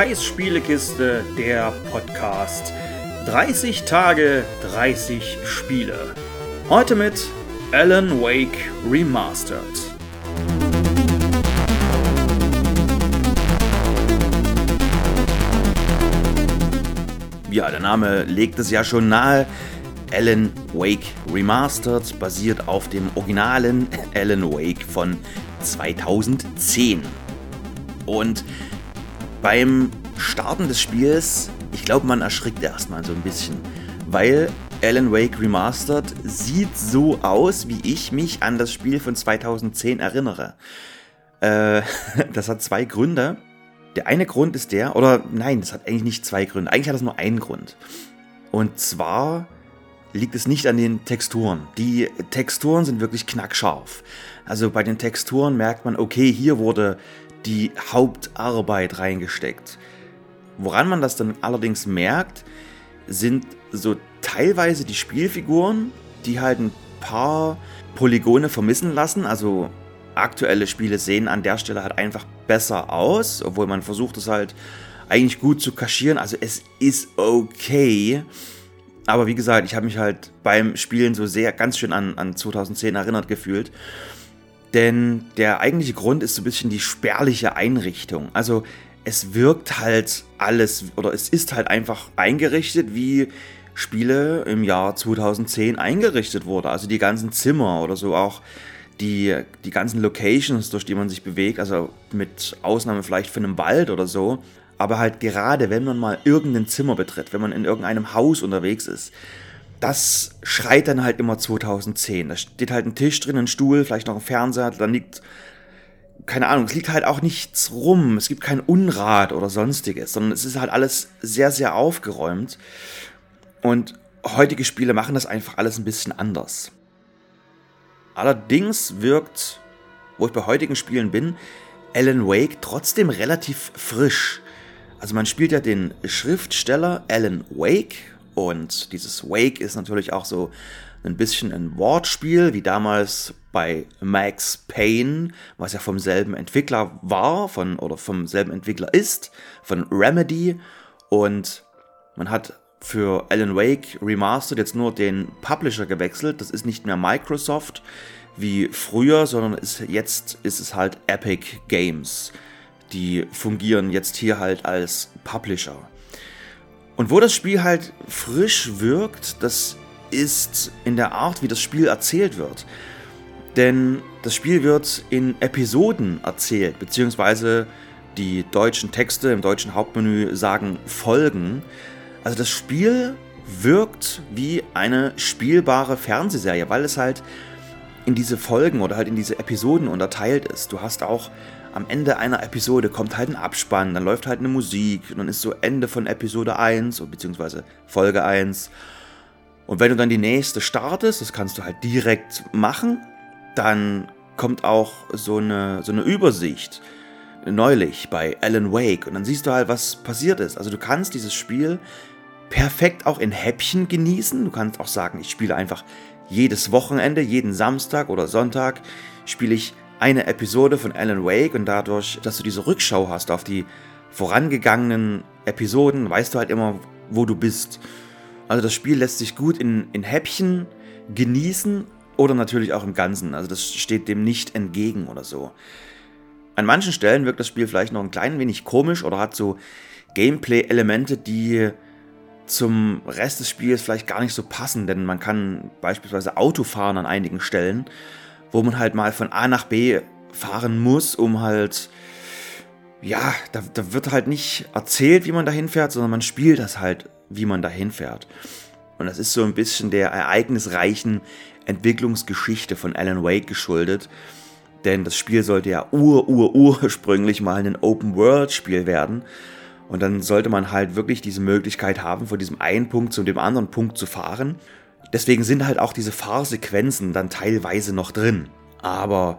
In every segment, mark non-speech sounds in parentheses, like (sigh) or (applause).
Kais Spielekiste, der Podcast. 30 Tage, 30 Spiele. Heute mit Alan Wake Remastered. Ja, der Name legt es ja schon nahe. Alan Wake Remastered basiert auf dem originalen (laughs) Alan Wake von 2010. Und beim Starten des Spiels, ich glaube, man erschrickt erstmal so ein bisschen, weil Alan Wake Remastered sieht so aus, wie ich mich an das Spiel von 2010 erinnere. Äh, (laughs) das hat zwei Gründe. Der eine Grund ist der, oder nein, das hat eigentlich nicht zwei Gründe. Eigentlich hat es nur einen Grund. Und zwar liegt es nicht an den Texturen. Die Texturen sind wirklich knackscharf. Also bei den Texturen merkt man, okay, hier wurde die Hauptarbeit reingesteckt. Woran man das dann allerdings merkt, sind so teilweise die Spielfiguren, die halt ein paar Polygone vermissen lassen. Also aktuelle Spiele sehen an der Stelle halt einfach besser aus, obwohl man versucht es halt eigentlich gut zu kaschieren. Also es ist okay. Aber wie gesagt, ich habe mich halt beim Spielen so sehr ganz schön an, an 2010 erinnert gefühlt. Denn der eigentliche Grund ist so ein bisschen die spärliche Einrichtung. Also es wirkt halt alles oder es ist halt einfach eingerichtet, wie Spiele im Jahr 2010 eingerichtet wurde. Also die ganzen Zimmer oder so auch die, die ganzen Locations, durch die man sich bewegt, also mit Ausnahme vielleicht von einem Wald oder so, aber halt gerade wenn man mal irgendein Zimmer betritt, wenn man in irgendeinem Haus unterwegs ist, das schreit dann halt immer 2010. Da steht halt ein Tisch drin, ein Stuhl, vielleicht noch ein Fernseher, dann liegt, keine Ahnung, es liegt halt auch nichts rum, es gibt kein Unrat oder sonstiges, sondern es ist halt alles sehr, sehr aufgeräumt. Und heutige Spiele machen das einfach alles ein bisschen anders. Allerdings wirkt, wo ich bei heutigen Spielen bin, Alan Wake trotzdem relativ frisch. Also man spielt ja den Schriftsteller Alan Wake und dieses Wake ist natürlich auch so ein bisschen ein Wortspiel, wie damals bei Max Payne, was ja vom selben Entwickler war, von, oder vom selben Entwickler ist, von Remedy. Und man hat für Alan Wake Remastered jetzt nur den Publisher gewechselt. Das ist nicht mehr Microsoft wie früher, sondern ist, jetzt ist es halt Epic Games. Die fungieren jetzt hier halt als Publisher. Und wo das Spiel halt frisch wirkt, das ist in der Art, wie das Spiel erzählt wird. Denn das Spiel wird in Episoden erzählt, beziehungsweise die deutschen Texte im deutschen Hauptmenü sagen Folgen. Also das Spiel wirkt wie eine spielbare Fernsehserie, weil es halt in diese Folgen oder halt in diese Episoden unterteilt ist. Du hast auch am Ende einer Episode kommt halt ein Abspann, dann läuft halt eine Musik und dann ist so Ende von Episode 1 beziehungsweise Folge 1. Und wenn du dann die nächste startest, das kannst du halt direkt machen, dann kommt auch so eine, so eine Übersicht neulich bei Alan Wake und dann siehst du halt, was passiert ist. Also du kannst dieses Spiel perfekt auch in Häppchen genießen. Du kannst auch sagen, ich spiele einfach jedes Wochenende, jeden Samstag oder Sonntag spiele ich eine Episode von Alan Wake und dadurch, dass du diese Rückschau hast auf die vorangegangenen Episoden, weißt du halt immer, wo du bist. Also das Spiel lässt sich gut in, in Häppchen genießen oder natürlich auch im Ganzen. Also das steht dem nicht entgegen oder so. An manchen Stellen wirkt das Spiel vielleicht noch ein klein wenig komisch oder hat so Gameplay-Elemente, die zum Rest des Spiels vielleicht gar nicht so passen, denn man kann beispielsweise Auto fahren an einigen Stellen, wo man halt mal von A nach B fahren muss, um halt, ja, da, da wird halt nicht erzählt, wie man dahin fährt, sondern man spielt das halt, wie man dahin fährt. Und das ist so ein bisschen der ereignisreichen Entwicklungsgeschichte von Alan Wake geschuldet. Denn das Spiel sollte ja ur, ur, ursprünglich mal ein Open-World-Spiel werden. Und dann sollte man halt wirklich diese Möglichkeit haben, von diesem einen Punkt zu dem anderen Punkt zu fahren. Deswegen sind halt auch diese Fahrsequenzen dann teilweise noch drin. Aber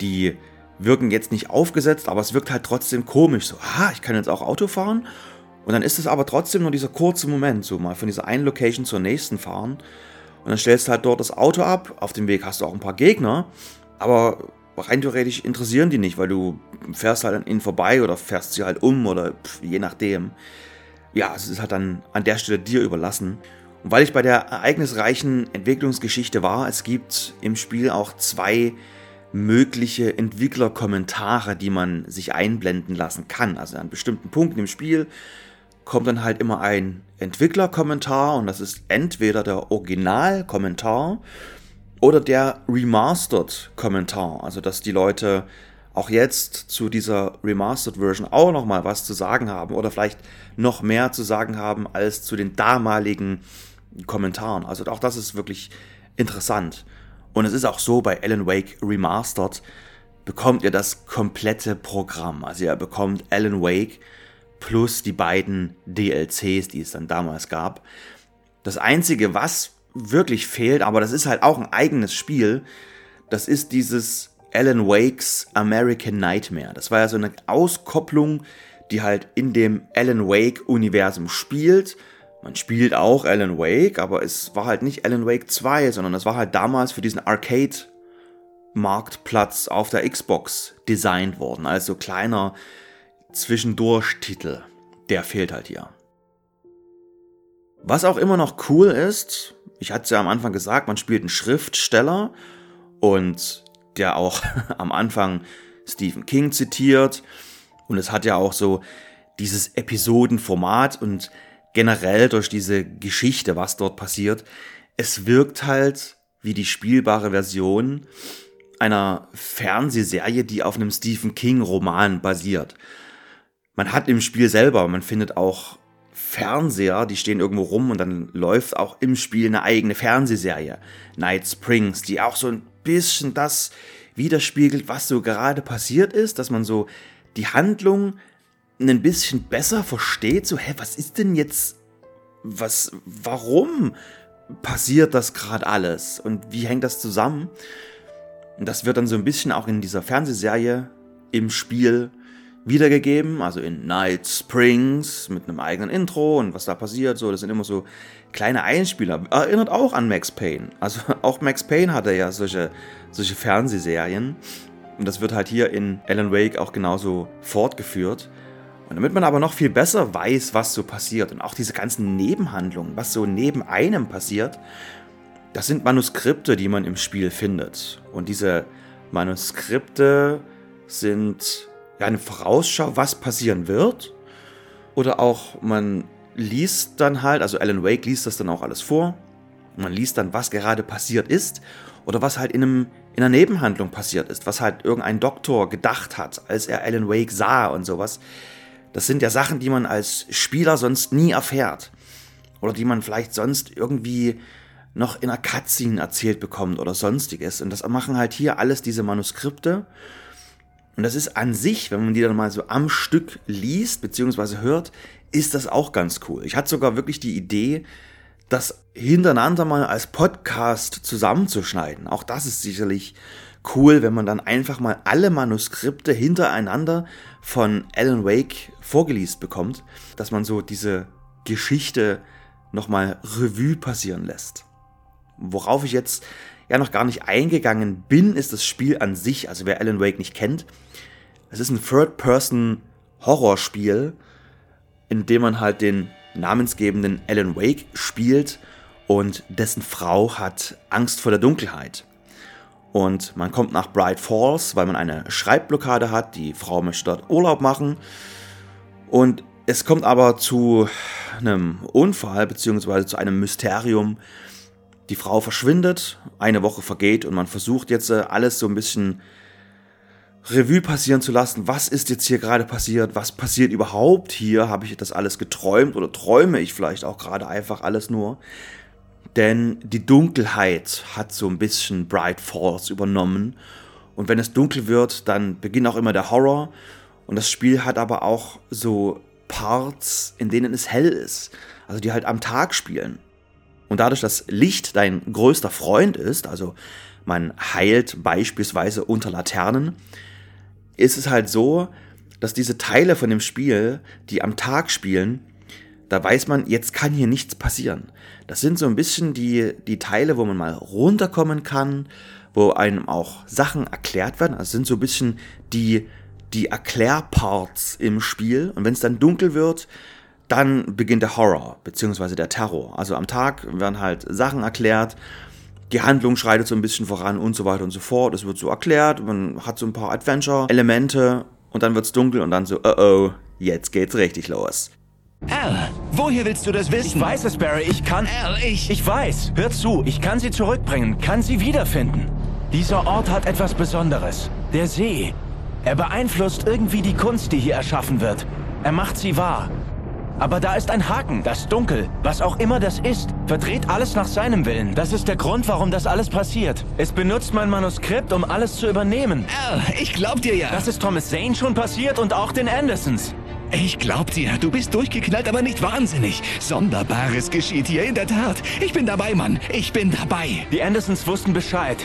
die wirken jetzt nicht aufgesetzt, aber es wirkt halt trotzdem komisch. So, ah, ich kann jetzt auch Auto fahren. Und dann ist es aber trotzdem nur dieser kurze Moment, so mal von dieser einen Location zur nächsten fahren. Und dann stellst du halt dort das Auto ab. Auf dem Weg hast du auch ein paar Gegner. Aber rein theoretisch interessieren die nicht, weil du fährst halt an ihnen vorbei oder fährst sie halt um oder pff, je nachdem. Ja, es ist halt dann an der Stelle dir überlassen. Und weil ich bei der ereignisreichen Entwicklungsgeschichte war, es gibt im Spiel auch zwei mögliche Entwicklerkommentare, die man sich einblenden lassen kann. Also an bestimmten Punkten im Spiel kommt dann halt immer ein Entwicklerkommentar und das ist entweder der Originalkommentar oder der Remastered-Kommentar. Also dass die Leute auch jetzt zu dieser Remastered Version auch noch mal was zu sagen haben oder vielleicht noch mehr zu sagen haben als zu den damaligen Kommentaren. Also auch das ist wirklich interessant. Und es ist auch so, bei Alan Wake Remastered bekommt ihr das komplette Programm. Also ihr bekommt Alan Wake plus die beiden DLCs, die es dann damals gab. Das Einzige, was wirklich fehlt, aber das ist halt auch ein eigenes Spiel, das ist dieses Alan Wakes American Nightmare. Das war ja so eine Auskopplung, die halt in dem Alan Wake-Universum spielt. Man spielt auch Alan Wake, aber es war halt nicht Alan Wake 2, sondern es war halt damals für diesen Arcade-Marktplatz auf der Xbox designt worden. Also kleiner Zwischendurch-Titel. Der fehlt halt hier. Was auch immer noch cool ist, ich hatte es ja am Anfang gesagt, man spielt einen Schriftsteller und der auch (laughs) am Anfang Stephen King zitiert. Und es hat ja auch so dieses Episodenformat und generell durch diese Geschichte, was dort passiert, es wirkt halt wie die spielbare Version einer Fernsehserie, die auf einem Stephen King-Roman basiert. Man hat im Spiel selber, man findet auch Fernseher, die stehen irgendwo rum und dann läuft auch im Spiel eine eigene Fernsehserie, Night Springs, die auch so ein bisschen das widerspiegelt, was so gerade passiert ist, dass man so die Handlung ein bisschen besser versteht, so, hä, was ist denn jetzt, was, warum passiert das gerade alles und wie hängt das zusammen? Und das wird dann so ein bisschen auch in dieser Fernsehserie im Spiel wiedergegeben, also in Night Springs mit einem eigenen Intro und was da passiert, so, das sind immer so kleine Einspieler. Erinnert auch an Max Payne. Also (laughs) auch Max Payne hatte ja solche, solche Fernsehserien. Und das wird halt hier in Alan Wake auch genauso fortgeführt. Und damit man aber noch viel besser weiß, was so passiert und auch diese ganzen Nebenhandlungen, was so neben einem passiert, das sind Manuskripte, die man im Spiel findet. Und diese Manuskripte sind ja, eine Vorausschau, was passieren wird. Oder auch man liest dann halt, also Alan Wake liest das dann auch alles vor. Man liest dann, was gerade passiert ist oder was halt in, einem, in einer Nebenhandlung passiert ist, was halt irgendein Doktor gedacht hat, als er Alan Wake sah und sowas. Das sind ja Sachen, die man als Spieler sonst nie erfährt. Oder die man vielleicht sonst irgendwie noch in einer Cutscene erzählt bekommt oder sonstiges. Und das machen halt hier alles diese Manuskripte. Und das ist an sich, wenn man die dann mal so am Stück liest bzw. hört, ist das auch ganz cool. Ich hatte sogar wirklich die Idee, das hintereinander mal als Podcast zusammenzuschneiden. Auch das ist sicherlich cool, wenn man dann einfach mal alle Manuskripte hintereinander von Alan Wake vorgelesen bekommt, dass man so diese Geschichte nochmal Revue passieren lässt. Worauf ich jetzt ja noch gar nicht eingegangen bin, ist das Spiel an sich. Also wer Alan Wake nicht kennt, es ist ein Third-Person-Horrorspiel, in dem man halt den namensgebenden Alan Wake spielt und dessen Frau hat Angst vor der Dunkelheit. Und man kommt nach Bright Falls, weil man eine Schreibblockade hat. Die Frau möchte dort Urlaub machen. Und es kommt aber zu einem Unfall bzw. zu einem Mysterium, die Frau verschwindet, eine Woche vergeht und man versucht jetzt äh, alles so ein bisschen Revue passieren zu lassen. Was ist jetzt hier gerade passiert? Was passiert überhaupt hier? Habe ich das alles geträumt oder träume ich vielleicht auch gerade einfach alles nur? Denn die Dunkelheit hat so ein bisschen Bright Falls übernommen. Und wenn es dunkel wird, dann beginnt auch immer der Horror. Und das Spiel hat aber auch so Parts, in denen es hell ist. Also die halt am Tag spielen. Und dadurch, dass Licht dein größter Freund ist, also man heilt beispielsweise unter Laternen, ist es halt so, dass diese Teile von dem Spiel, die am Tag spielen, da weiß man, jetzt kann hier nichts passieren. Das sind so ein bisschen die, die Teile, wo man mal runterkommen kann, wo einem auch Sachen erklärt werden. Also sind so ein bisschen die, die Erklärparts im Spiel. Und wenn es dann dunkel wird, dann beginnt der Horror, beziehungsweise der Terror. Also am Tag werden halt Sachen erklärt, die Handlung schreitet so ein bisschen voran und so weiter und so fort. Es wird so erklärt, man hat so ein paar Adventure-Elemente und dann wird es dunkel und dann so, oh oh, jetzt geht's richtig los. Al, woher willst du das wissen? Ich weiß es, Barry. Ich kann... Al, ich... Ich weiß. Hör zu. Ich kann sie zurückbringen. Kann sie wiederfinden. Dieser Ort hat etwas Besonderes. Der See. Er beeinflusst irgendwie die Kunst, die hier erschaffen wird. Er macht sie wahr. Aber da ist ein Haken, das Dunkel, was auch immer das ist, verdreht alles nach seinem Willen. Das ist der Grund, warum das alles passiert. Es benutzt mein Manuskript, um alles zu übernehmen. Al, ich glaub dir ja. Das ist Thomas Zane schon passiert und auch den Andersons. Ich glaub dir, du bist durchgeknallt, aber nicht wahnsinnig. Sonderbares geschieht hier in der Tat. Ich bin dabei, Mann. Ich bin dabei. Die Andersons wussten Bescheid.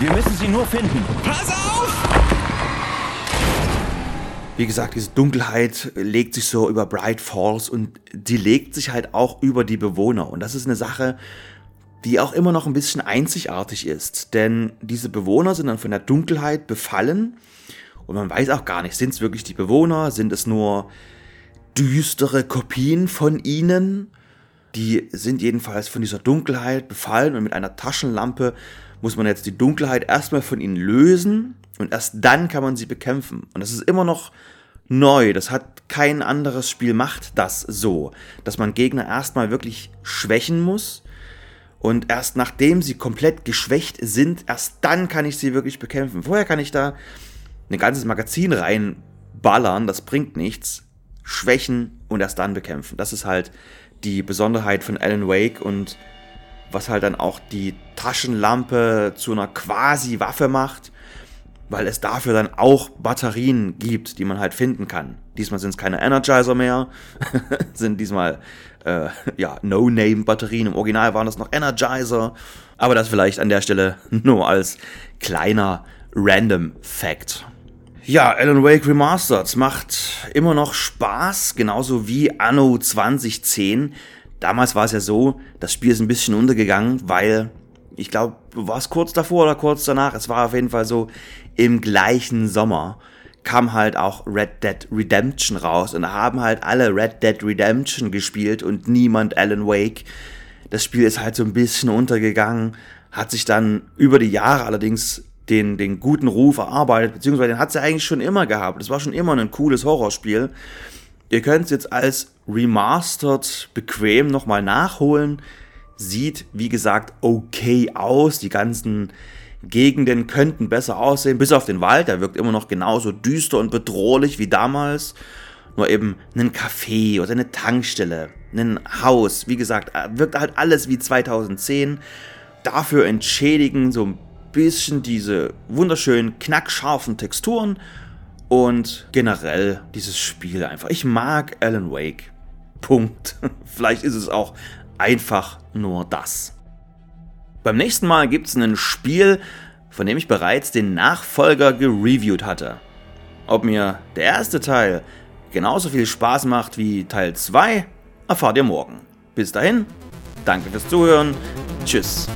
Wir müssen sie nur finden. Pass auf! Wie gesagt, diese Dunkelheit legt sich so über Bright Falls und die legt sich halt auch über die Bewohner. Und das ist eine Sache, die auch immer noch ein bisschen einzigartig ist. Denn diese Bewohner sind dann von der Dunkelheit befallen und man weiß auch gar nicht, sind es wirklich die Bewohner, sind es nur düstere Kopien von ihnen? Die sind jedenfalls von dieser Dunkelheit befallen und mit einer Taschenlampe muss man jetzt die Dunkelheit erstmal von ihnen lösen und erst dann kann man sie bekämpfen. Und das ist immer noch neu. Das hat kein anderes Spiel macht das so, dass man Gegner erstmal wirklich schwächen muss und erst nachdem sie komplett geschwächt sind, erst dann kann ich sie wirklich bekämpfen. Vorher kann ich da ein ganzes Magazin reinballern, das bringt nichts. Schwächen und erst dann bekämpfen. Das ist halt die Besonderheit von Alan Wake und was halt dann auch die Taschenlampe zu einer quasi Waffe macht, weil es dafür dann auch Batterien gibt, die man halt finden kann. Diesmal sind es keine Energizer mehr, (laughs) sind diesmal äh, ja No-Name-Batterien. Im Original waren das noch Energizer, aber das vielleicht an der Stelle (laughs) nur als kleiner Random Fact. Ja, Alan Wake Remastered macht immer noch Spaß, genauso wie Anno 2010. Damals war es ja so, das Spiel ist ein bisschen untergegangen, weil ich glaube, war es kurz davor oder kurz danach, es war auf jeden Fall so, im gleichen Sommer kam halt auch Red Dead Redemption raus und da haben halt alle Red Dead Redemption gespielt und niemand Alan Wake. Das Spiel ist halt so ein bisschen untergegangen, hat sich dann über die Jahre allerdings den, den guten Ruf erarbeitet, beziehungsweise den hat sie eigentlich schon immer gehabt. Es war schon immer ein cooles Horrorspiel. Ihr könnt es jetzt als Remastered bequem nochmal nachholen. Sieht, wie gesagt, okay aus. Die ganzen Gegenden könnten besser aussehen, bis auf den Wald. Der wirkt immer noch genauso düster und bedrohlich wie damals. Nur eben ein Café oder eine Tankstelle, ein Haus. Wie gesagt, wirkt halt alles wie 2010. Dafür entschädigen so ein bisschen diese wunderschönen, knackscharfen Texturen und generell dieses Spiel einfach. Ich mag Alan Wake. Punkt. (laughs) Vielleicht ist es auch einfach nur das. Beim nächsten Mal gibt es ein Spiel, von dem ich bereits den Nachfolger gereviewt hatte. Ob mir der erste Teil genauso viel Spaß macht wie Teil 2, erfahrt ihr morgen. Bis dahin, danke fürs Zuhören, tschüss.